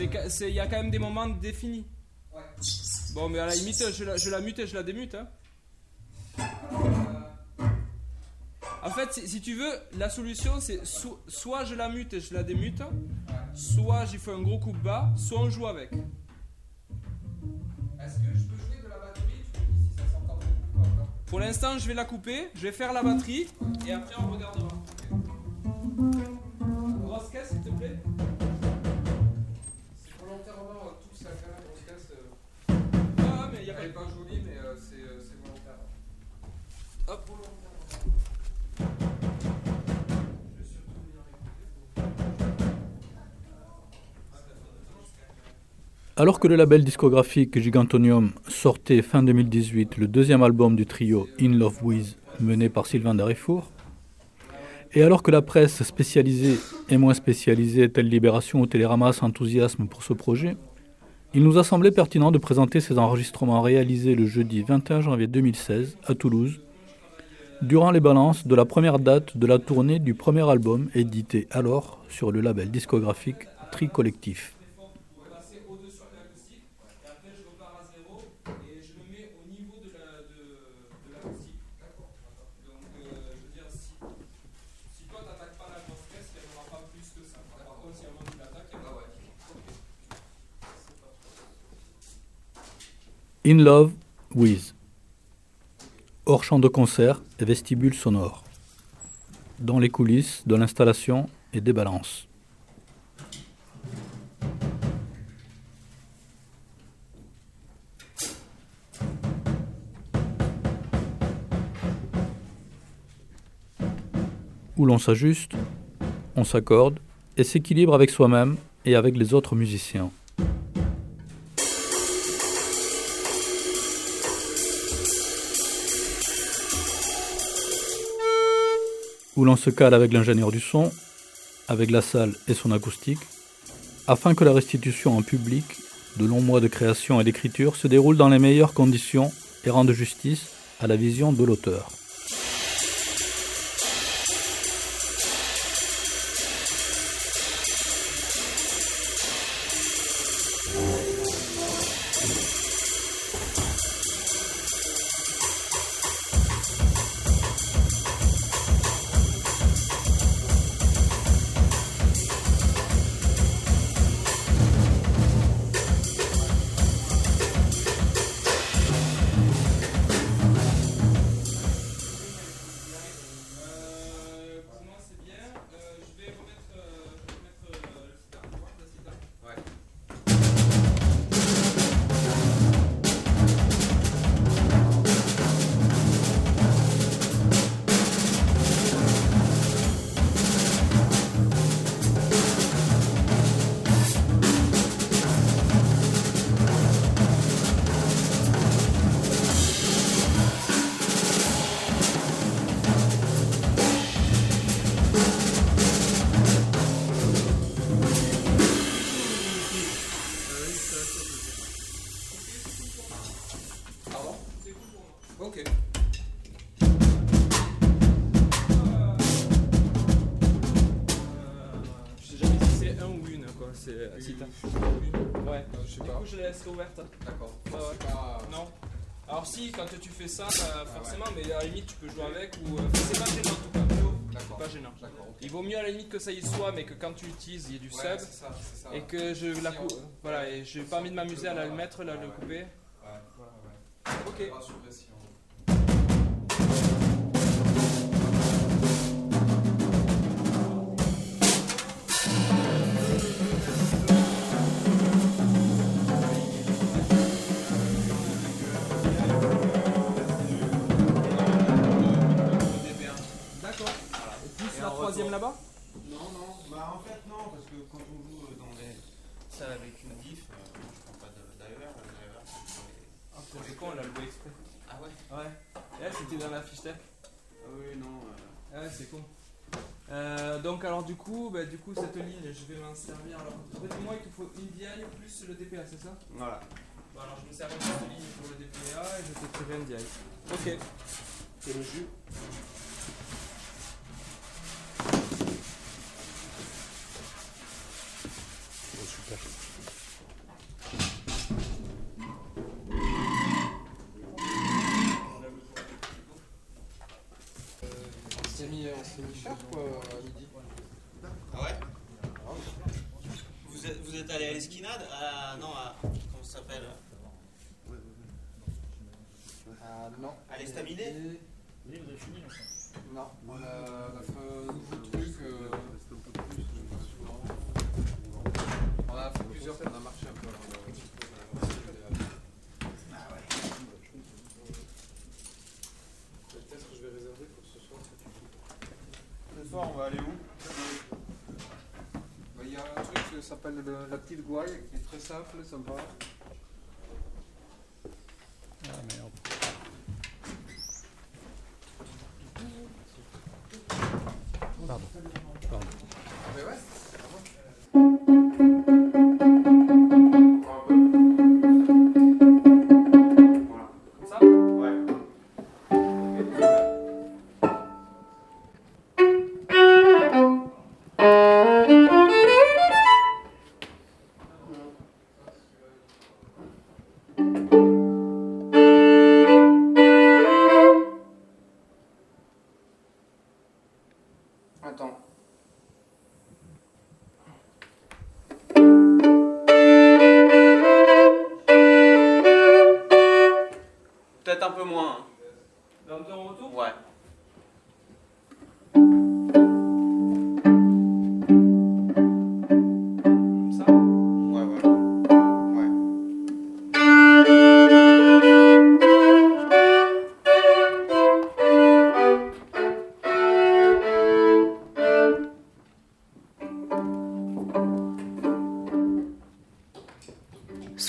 Il y a quand même des moments définis. Bon, mais à la limite, je la, je la mute et je la démute. Hein. En fait, si, tu veux, la solution c'est soit je la mute et je la démute, soit j'y fais un gros coup bas, soit on joue avec. Est-ce que je peux jouer de la batterie? Tu me dis si ça s'entend Pour l'instant, je vais la couper, je vais faire la batterie et après on regardera. Grosse caisse, s'il te plaît? Euh, euh. Alors que le label discographique Gigantonium sortait fin 2018 le deuxième album du trio In Love With mené par Sylvain Darifour, et alors que la presse spécialisée et moins spécialisée, telle Libération ou Télérama, s'enthousiasme pour ce projet, il nous a semblé pertinent de présenter ces enregistrements réalisés le jeudi 21 janvier 2016 à Toulouse, durant les balances de la première date de la tournée du premier album édité alors sur le label discographique Tri Collectif. In Love With. Hors champ de concert et vestibule sonore. Dans les coulisses de l'installation et des balances. Où l'on s'ajuste, on s'accorde et s'équilibre avec soi-même et avec les autres musiciens. Où l'on se cale avec l'ingénieur du son, avec la salle et son acoustique, afin que la restitution en public de longs mois de création et d'écriture se déroule dans les meilleures conditions et rende justice à la vision de l'auteur. Ça, bah, forcément, mais à la limite, tu peux jouer avec ou. Euh, c'est pas gênant en tout cas. Pas gênant. Il vaut mieux à la limite que ça y soit, mais que quand tu l'utilises, il y ait du sub. Ça, ça, et que je la coupe. Voilà, et j'ai pas envie de m'amuser à la mettre, là, le couper. Ouais, voilà, ouais. Ok. Du coup, bah, du coup cette ligne, je vais m'en servir. Alors, moi il te faut une DI plus le DPA, c'est ça? Voilà. Bon, alors je me sers de cette ligne pour le DPA et je te tire un DI. Ok. C'est le jus? super. On s'est mis, on s'est mis cher quoi à midi. Ah ouais vous êtes, vous allé à l'esquinade à, Non, à. Comment ça s'appelle Ah non. À l'estaminet Non, on a, on a fait un nouveau truc. euh, on a fait plusieurs, on a marché un peu. Peut-être que je vais réserver pour ce soir. Ce soir, on va aller où Bah, Il y a un truc qui s'appelle le- la petite gouaille qui est très simple, sympa.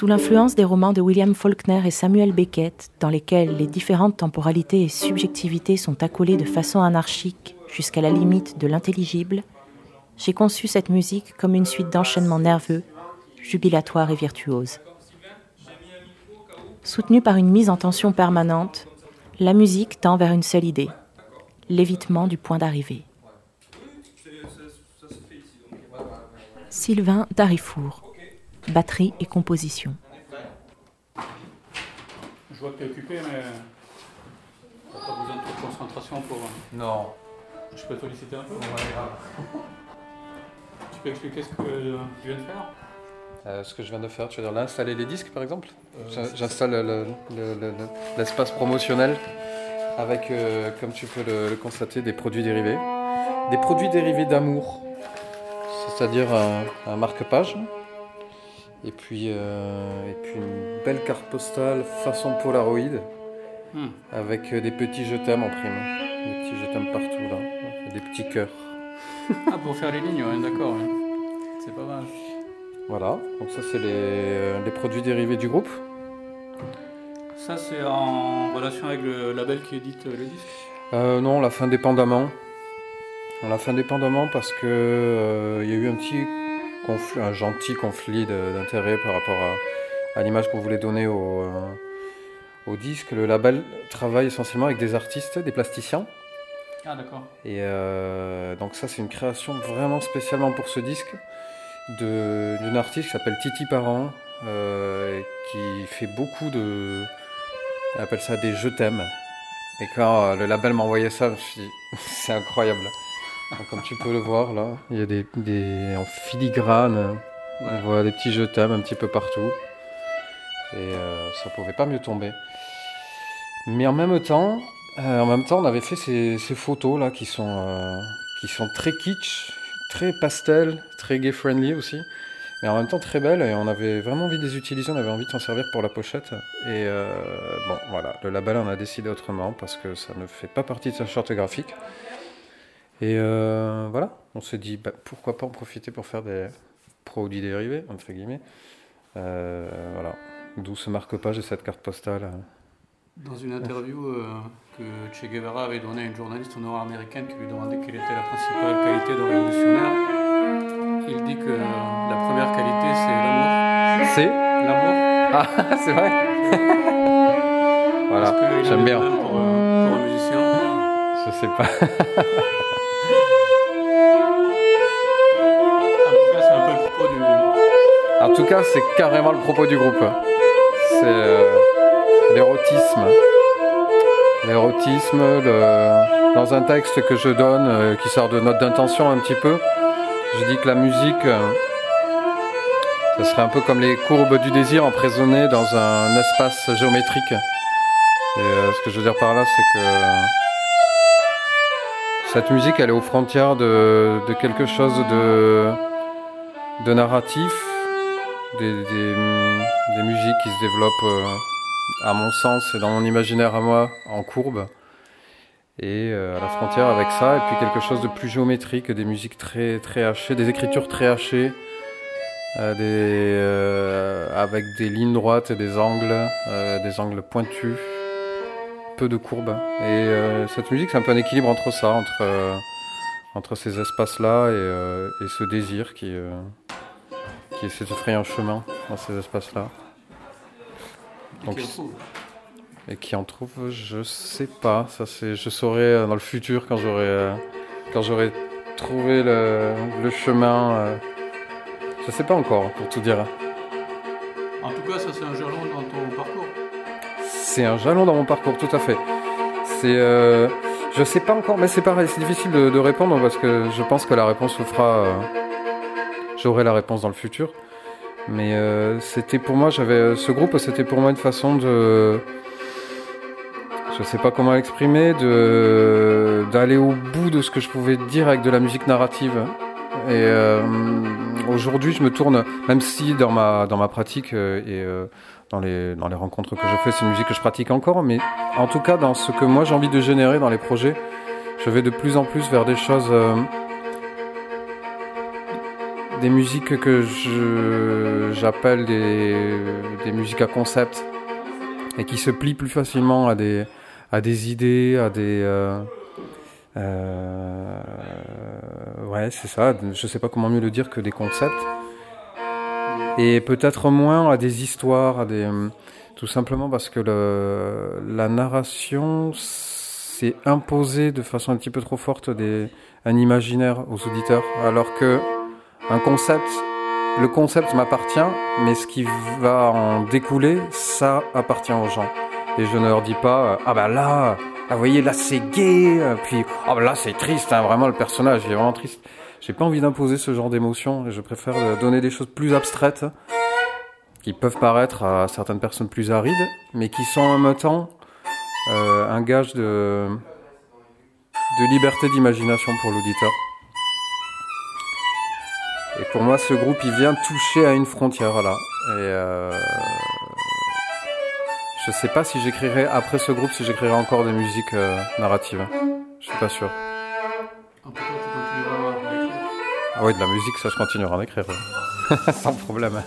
Sous l'influence des romans de William Faulkner et Samuel Beckett, dans lesquels les différentes temporalités et subjectivités sont accolées de façon anarchique jusqu'à la limite de l'intelligible, j'ai conçu cette musique comme une suite d'enchaînements nerveux, jubilatoires et virtuoses. Soutenue par une mise en tension permanente, la musique tend vers une seule idée, l'évitement du point d'arrivée. Sylvain Darifour, batterie et composition. Je vois que tu es occupé, mais t'as pas besoin de trop de concentration pour. Non. Je peux te solliciter un peu Tu peux expliquer ce que tu viens de faire? Euh, ce que je viens de faire, tu veux dire là, installer les disques par exemple? Euh, J'installe le- le- le- le- l'espace promotionnel avec, euh, comme tu peux le, le constater, des produits dérivés. Des produits dérivés d'amour, c'est-à-dire un, un marque-page. Et puis, euh, et puis une belle carte postale façon Polaroid Hmm. avec euh, des petits je t'aime en prime. Des petits je t'aime partout là. Des petits cœurs. Ah, pour faire les lignes, ouais, d'accord. ouais. C'est pas mal. Voilà, donc ça c'est les, euh, les produits dérivés du groupe. Ça, c'est en relation avec le label qui édite le disque? Euh, non, on l'a fait indépendamment. On l'a fait indépendamment parce que euh, il y a eu un petit conflit, un gentil conflit de- d'intérêt par rapport à, à l'image qu'on voulait donner au, euh, au disque. Le label travaille essentiellement avec des artistes, des plasticiens. Ah, d'accord. Et euh, donc ça, c'est une création vraiment spécialement pour ce disque d'une artiste qui s'appelle Titi Parent, euh, qui fait beaucoup de... Elle appelle ça des je t'aime. Et quand euh, le label m'a envoyé ça, je me suis dit, c'est incroyable. Comme tu peux le voir là, il y a des, des en filigrane, on voit des petits je t'aime un petit peu partout. Et euh, ça pouvait pas mieux tomber. Mais en même temps, euh, en même temps, on avait fait ces, ces photos là qui sont, euh, qui sont très kitsch, très pastel, très gay friendly aussi, mais en même temps très belles et on avait vraiment envie de les utiliser, on avait envie de s'en servir pour la pochette. Et euh, bon, voilà, le label en a décidé autrement parce que ça ne fait pas partie de sa charte graphique. Et euh, voilà, on s'est dit bah, pourquoi pas en profiter pour faire des produits dérivés, entre guillemets. Euh, voilà, d'où ce marque-page et cette carte postale. Dans une interview euh, que Che Guevara avait donnée à une journaliste nord-américaine qui lui demandait quelle était la principale qualité de révolutionnaire, il dit que la première qualité c'est l'amour. C'est L'amour Ah, c'est vrai Voilà, j'aime bien. Pour, pour un musicien. Je sais pas. cas, c'est carrément le propos du groupe. C'est euh, l'érotisme. L'érotisme, dans un texte que je donne, euh, qui sort de note d'intention un petit peu, je dis que la musique, euh, ce serait un peu comme les courbes du désir emprisonnées dans un espace géométrique. Et euh, ce que je veux dire par là, c'est que cette musique, elle est aux frontières de, quelque chose de narratif, des, des, des musiques qui se développent, euh, à mon sens et dans mon imaginaire à moi, en courbe. Et euh, à la frontière avec ça, et puis quelque chose de plus géométrique, des musiques très, très hachées, des écritures très hachées, euh, des, euh, avec des lignes droites et des angles, euh, des angles pointus, peu de courbes. Et euh, cette musique, c'est un peu un équilibre entre ça, entre, entre ces espaces-là et, et ce désir qui, qui essaie de se frayer un chemin dans ces espaces-là. Donc, et qui en trouve, je sais pas. Ça, c'est, je saurai euh, dans le futur quand j'aurai, euh, quand j'aurai trouvé le, le chemin. euh, je sais pas encore, pour tout dire. En tout cas, ça, c'est un jalon dans ton parcours. C'est un jalon dans mon parcours, tout à fait. C'est, euh, je sais pas encore, mais c'est pareil, c'est difficile de, de répondre parce que je pense que la réponse se fera. euh, J'aurai la réponse dans le futur. Mais euh, c'était pour moi, j'avais ce groupe, c'était pour moi une façon de, je sais pas comment l'exprimer, de d'aller au bout de ce que je pouvais dire avec de la musique narrative. Et euh, aujourd'hui, je me tourne, même si dans ma dans ma pratique euh, et euh, dans les dans les rencontres que je fais, c'est une musique que je pratique encore, mais en tout cas dans ce que moi j'ai envie de générer dans les projets, je vais de plus en plus vers des choses. euh, des musiques que j'appelle des, des musiques à concept et qui se plient plus facilement à des à des idées, à des euh, euh, ouais c'est ça. Je sais pas comment mieux le dire que des concepts et peut-être moins à des histoires, à des tout simplement parce que le, la narration s'est imposée de façon un petit peu trop forte des un imaginaire aux auditeurs alors que un concept, le concept m'appartient, mais ce qui va en découler, ça appartient aux gens. Et je ne leur dis pas, euh, ah bah là, ah, vous voyez, là c'est gay, euh, puis ah bah là c'est triste, hein, vraiment le personnage il est vraiment triste. J'ai pas envie d'imposer ce genre d'émotion, je préfère donner des choses plus abstraites, qui peuvent paraître à certaines personnes plus arides, mais qui sont en même temps euh, un gage de, de liberté d'imagination pour l'auditeur. Et pour moi, ce groupe, il vient toucher à une frontière, là. Et euh, je sais pas si j'écrirai après ce groupe, si j'écrirai encore des musiques euh, narratives. Je suis pas sûr. En tout cas, tu continueras à écrire. Ah oui, de la musique, ça, je continuerai à en écrire. Sans problème.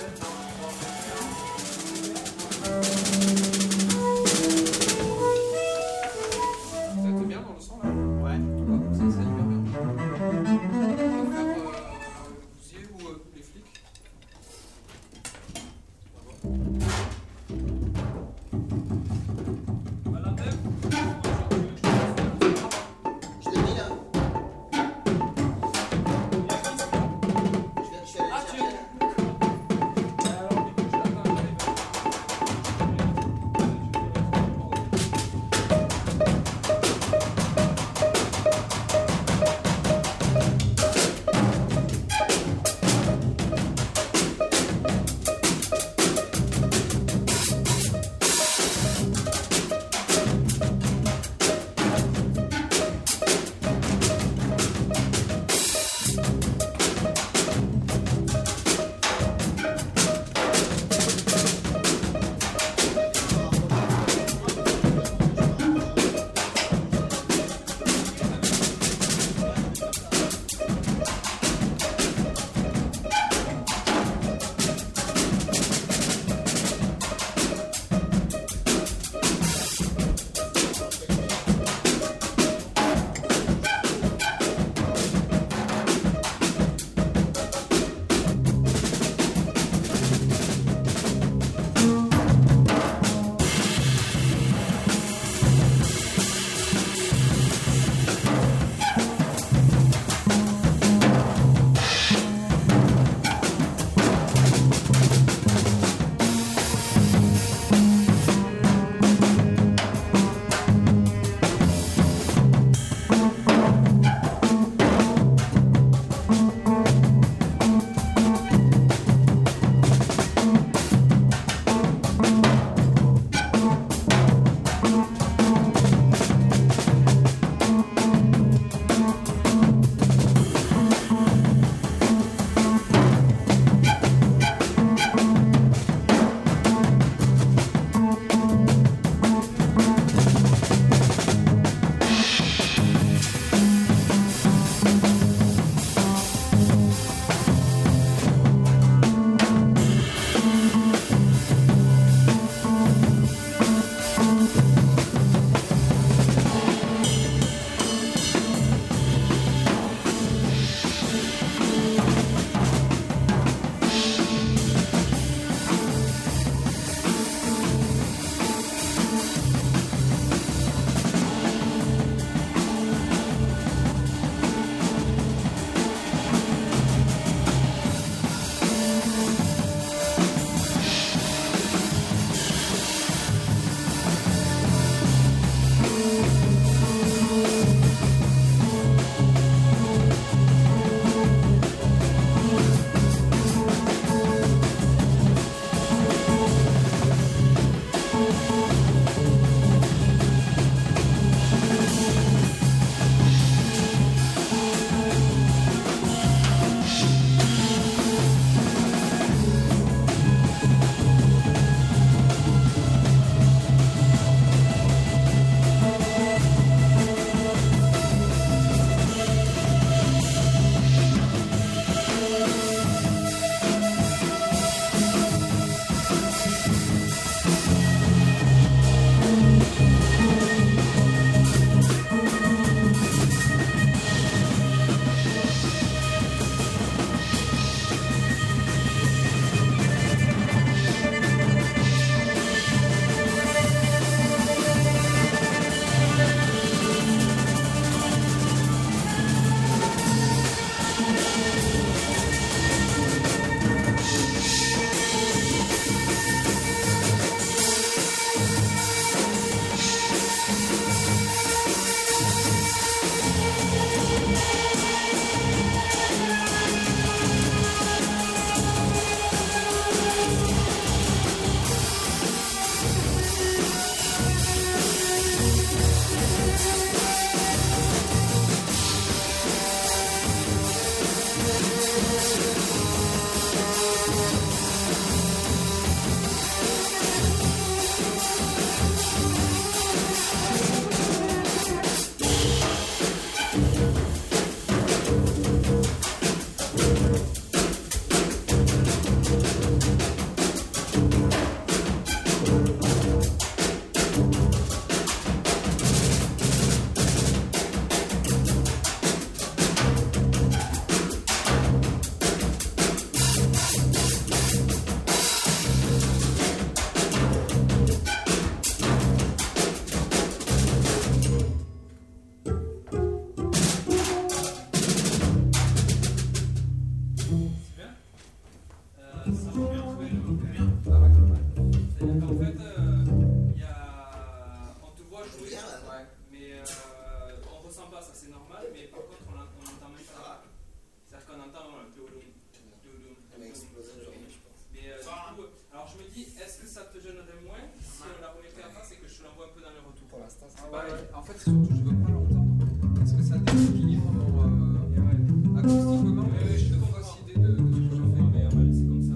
Surtout, je veux pas l'entendre. Parce que ça déséquilibre mon. Euh, acoustiquement, Ouais, ouais, j'ai je comprends. fausse idée de, de ce que je fais. mais laisser comme ça.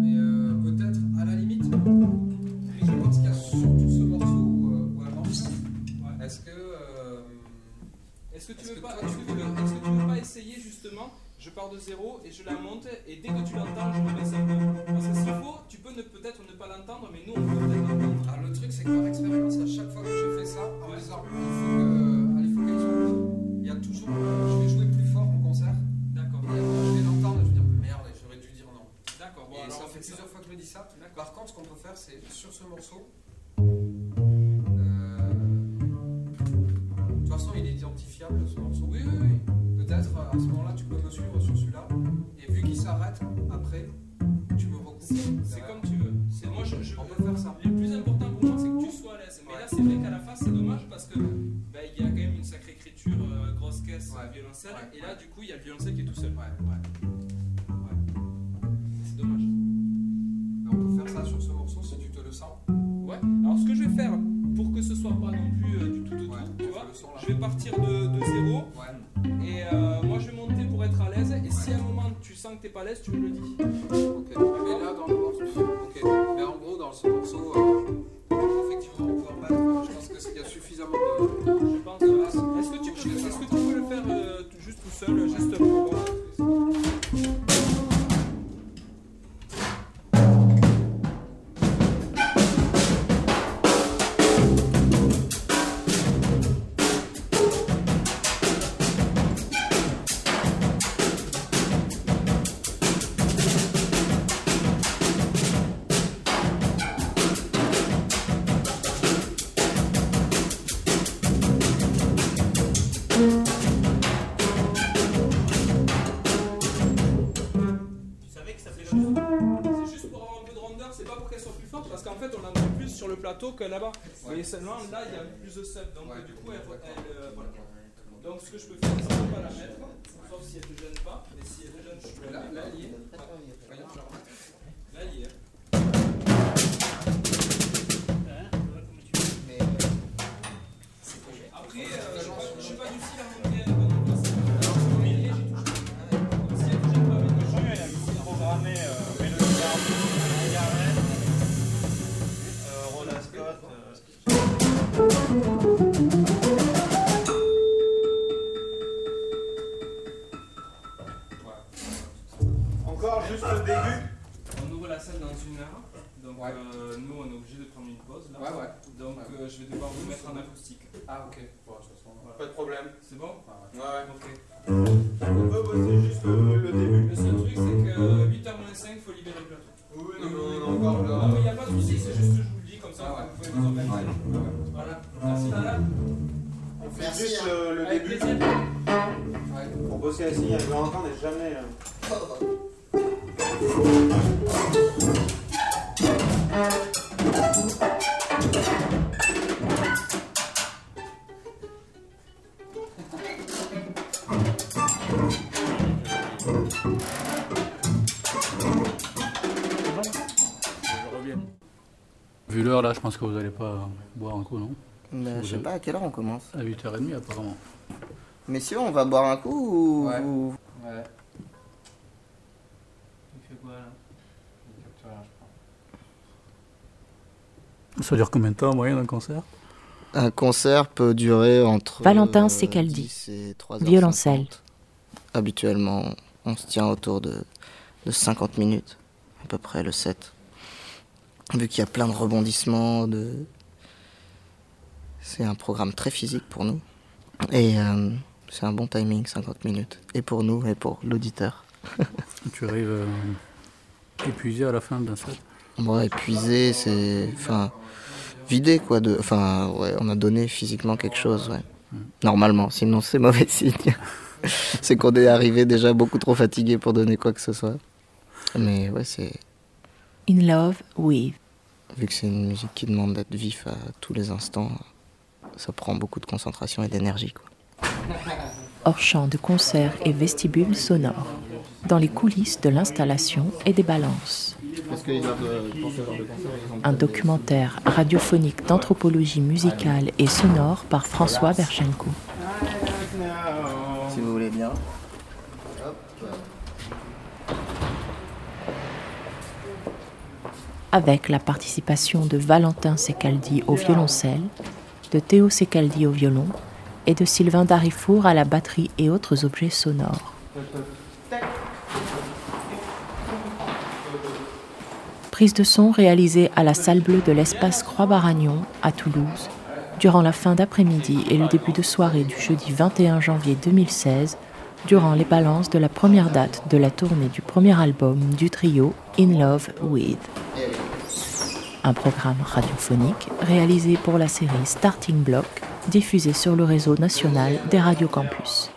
Mais euh, peut-être, à la limite, je pense qu'il y a surtout ce morceau où, euh, où elle avance. Est-ce que. euh, Est-ce que tu Est-ce veux pas, est-ce que que tu veux pas essayer justement Je pars de zéro et je la monte et dès que tu l'entends, je rebaisse un peu. Parce que s'il faut, tu peux ne- peut-être ne pas l'entendre, mais nous on peut peut-être l'entendre. Alors le truc c'est que par expérience, à chaque fois que j'ai fait ça, en sur pas non plus euh, du tout au tout, Ouais, tu on vois, son, je vais partir de, de zéro. Ouais. Et euh, moi je vais monter pour être à l'aise. Et si à un moment tu sens que t'es pas à l'aise, tu me le dis. Parce qu'en fait on l'entend plus sur le plateau que là-bas. Mais seulement là il y a plus de sub, donc Ouais. du coup elle, elle, euh, voilà. Donc ce que je peux faire, c'est ne pas la mettre, sauf si elle te gêne pas, mais si elle te gêne, je peux la il y est. Après, euh, je je suis pas du style à Encore juste le début. On ouvre la salle dans une heure. Donc Ouais. euh, nous on est obligé de prendre une pause là. Ouais, ouais. Donc Ouais. euh, je vais devoir vous mettre en acoustique. Ah ok, bon, de toute façon, Pas de problème. C'est bon Ouais, ouais. Ok. On peut juste hein. le, le début. Ouais. Pour bosser assis, je l'entends, mais jamais. euh. Vu l'heure, là, je pense que vous n'allez pas boire un coup, non? Je sais pas à quelle heure on commence. À 8h30, apparemment. Messieurs, on va boire un coup ou. Ouais. ou- Ouais. Tu fais quoi là? Ça dure combien de temps en moyenne un concert? Un concert peut durer entre. Valentin euh, Secaldi. 10 et 3h50. Violoncelle. Habituellement, on se tient autour de, de 50 minutes, à peu près le 7. Vu qu'il y a plein de rebondissements, de... c'est un programme très physique pour nous. Et euh, c'est un bon timing, 50 minutes. Et pour nous, et pour l'auditeur. Tu arrives euh, épuisé à la fin d'un set Moi, épuisé, c'est. Enfin, vidé, quoi. De... Enfin, ouais, on a donné physiquement quelque chose, ouais. Normalement, sinon c'est mauvais signe. c'est qu'on est arrivé déjà beaucoup trop fatigué pour donner quoi que ce soit. Mais ouais, c'est. In Love With. Vu que c'est une musique qui demande d'être vif à tous les instants, ça prend beaucoup de concentration et d'énergie. hors champ de concert et vestibule sonore, dans les coulisses de l'installation et des balances. Un documentaire radiophonique d'anthropologie musicale et sonore par François Berchenko. Si vous voulez bien. avec la participation de Valentin Secaldi au violoncelle, de Théo Secaldi au violon et de Sylvain Darifour à la batterie et autres objets sonores. Prise de son réalisée à la salle bleue de l'espace Croix-Baragnon à Toulouse durant la fin d'après-midi et le début de soirée du jeudi 21 janvier 2016 durant les balances de la première date de la tournée du premier album du trio In Love With. Un programme radiophonique réalisé pour la série Starting Block, diffusé sur le réseau national des radios campus.